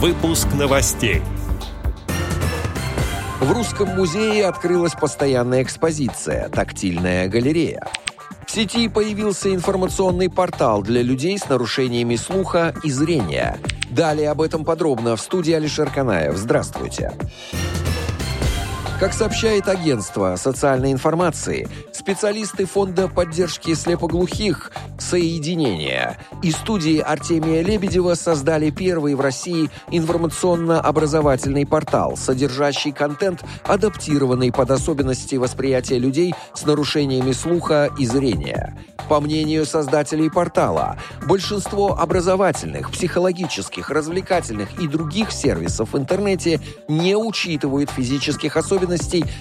Выпуск новостей. В Русском музее открылась постоянная экспозиция «Тактильная галерея». В сети появился информационный портал для людей с нарушениями слуха и зрения. Далее об этом подробно в студии Алишер Канаев. Здравствуйте. Как сообщает агентство социальной информации, специалисты Фонда поддержки слепоглухих «Соединение» и студии Артемия Лебедева создали первый в России информационно-образовательный портал, содержащий контент, адаптированный под особенности восприятия людей с нарушениями слуха и зрения. По мнению создателей портала, большинство образовательных, психологических, развлекательных и других сервисов в интернете не учитывают физических особенностей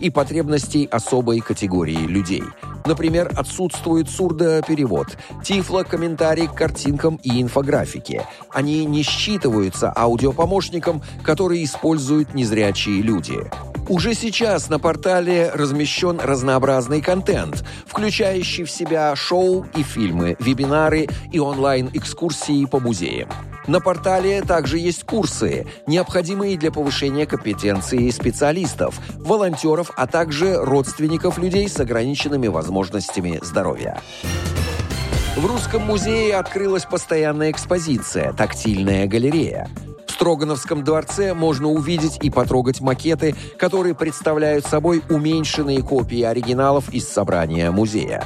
и потребностей особой категории людей. Например, отсутствует сурдоперевод, тифло-комментарий к картинкам и инфографике. Они не считываются аудиопомощником, который используют незрячие люди. Уже сейчас на портале размещен разнообразный контент, включающий в себя шоу и фильмы, вебинары и онлайн-экскурсии по музеям. На портале также есть курсы, необходимые для повышения компетенции специалистов, волонтеров, а также родственников людей с ограниченными возможностями здоровья. В Русском музее открылась постоянная экспозиция «Тактильная галерея». Строгановском дворце можно увидеть и потрогать макеты, которые представляют собой уменьшенные копии оригиналов из собрания музея.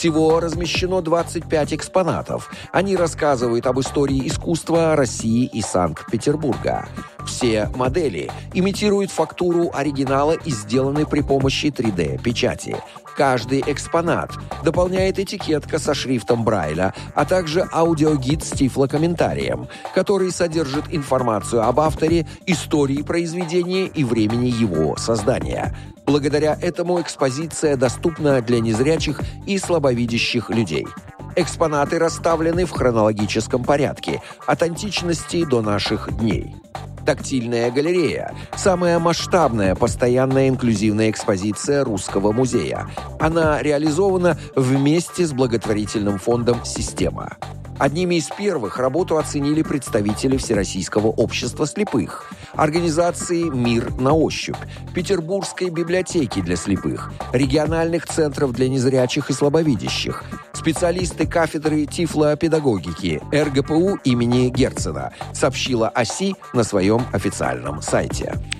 Всего размещено 25 экспонатов. Они рассказывают об истории искусства России и Санкт-Петербурга. Все модели имитируют фактуру оригинала и сделаны при помощи 3D-печати. Каждый экспонат дополняет этикетка со шрифтом Брайля, а также аудиогид с тифлокомментарием, который содержит информацию об авторе, истории произведения и времени его создания. Благодаря этому экспозиция доступна для незрячих и слабовидящих людей. Экспонаты расставлены в хронологическом порядке, от античности до наших дней. Тактильная галерея – самая масштабная постоянная инклюзивная экспозиция Русского музея. Она реализована вместе с благотворительным фондом «Система». Одними из первых работу оценили представители Всероссийского общества слепых, организации «Мир на ощупь», Петербургской библиотеки для слепых, региональных центров для незрячих и слабовидящих, специалисты кафедры тифлопедагогики РГПУ имени Герцена, сообщила ОСИ на своем официальном сайте.